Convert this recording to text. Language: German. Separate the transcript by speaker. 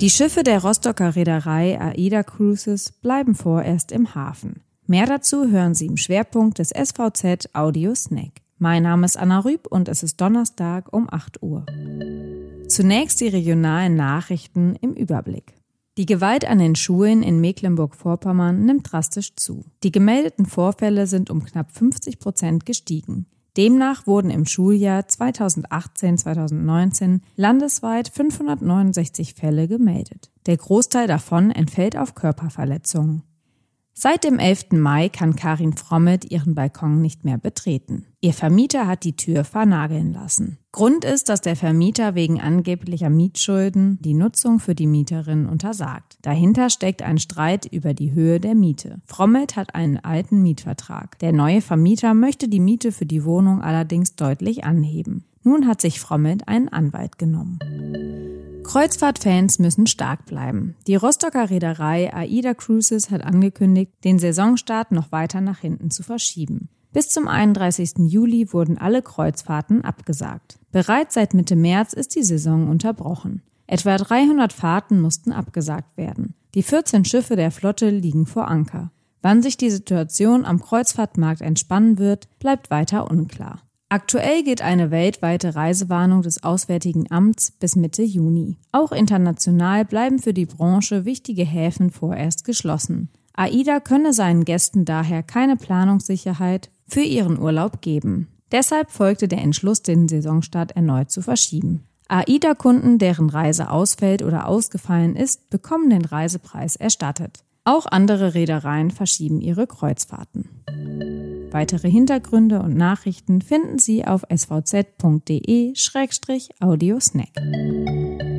Speaker 1: Die Schiffe der Rostocker Reederei AIDA Cruises bleiben vorerst im Hafen. Mehr dazu hören Sie im Schwerpunkt des SVZ Audio Snack. Mein Name ist Anna Rüb und es ist Donnerstag um 8 Uhr. Zunächst die regionalen Nachrichten im Überblick. Die Gewalt an den Schulen in Mecklenburg-Vorpommern nimmt drastisch zu. Die gemeldeten Vorfälle sind um knapp 50 Prozent gestiegen. Demnach wurden im Schuljahr 2018-2019 landesweit 569 Fälle gemeldet. Der Großteil davon entfällt auf Körperverletzungen. Seit dem 11. Mai kann Karin Frommet ihren Balkon nicht mehr betreten. Ihr Vermieter hat die Tür vernageln lassen. Grund ist, dass der Vermieter wegen angeblicher Mietschulden die Nutzung für die Mieterin untersagt. Dahinter steckt ein Streit über die Höhe der Miete. Frommet hat einen alten Mietvertrag. Der neue Vermieter möchte die Miete für die Wohnung allerdings deutlich anheben. Nun hat sich Frommet einen Anwalt genommen. Kreuzfahrtfans müssen stark bleiben. Die Rostocker Reederei AIDA Cruises hat angekündigt, den Saisonstart noch weiter nach hinten zu verschieben. Bis zum 31. Juli wurden alle Kreuzfahrten abgesagt. Bereits seit Mitte März ist die Saison unterbrochen. Etwa 300 Fahrten mussten abgesagt werden. Die 14 Schiffe der Flotte liegen vor Anker. Wann sich die Situation am Kreuzfahrtmarkt entspannen wird, bleibt weiter unklar. Aktuell geht eine weltweite Reisewarnung des Auswärtigen Amts bis Mitte Juni. Auch international bleiben für die Branche wichtige Häfen vorerst geschlossen. AIDA könne seinen Gästen daher keine Planungssicherheit für ihren Urlaub geben. Deshalb folgte der Entschluss, den Saisonstart erneut zu verschieben. AIDA-Kunden, deren Reise ausfällt oder ausgefallen ist, bekommen den Reisepreis erstattet. Auch andere Reedereien verschieben ihre Kreuzfahrten. Weitere Hintergründe und Nachrichten finden Sie auf svz.de-audiosnack.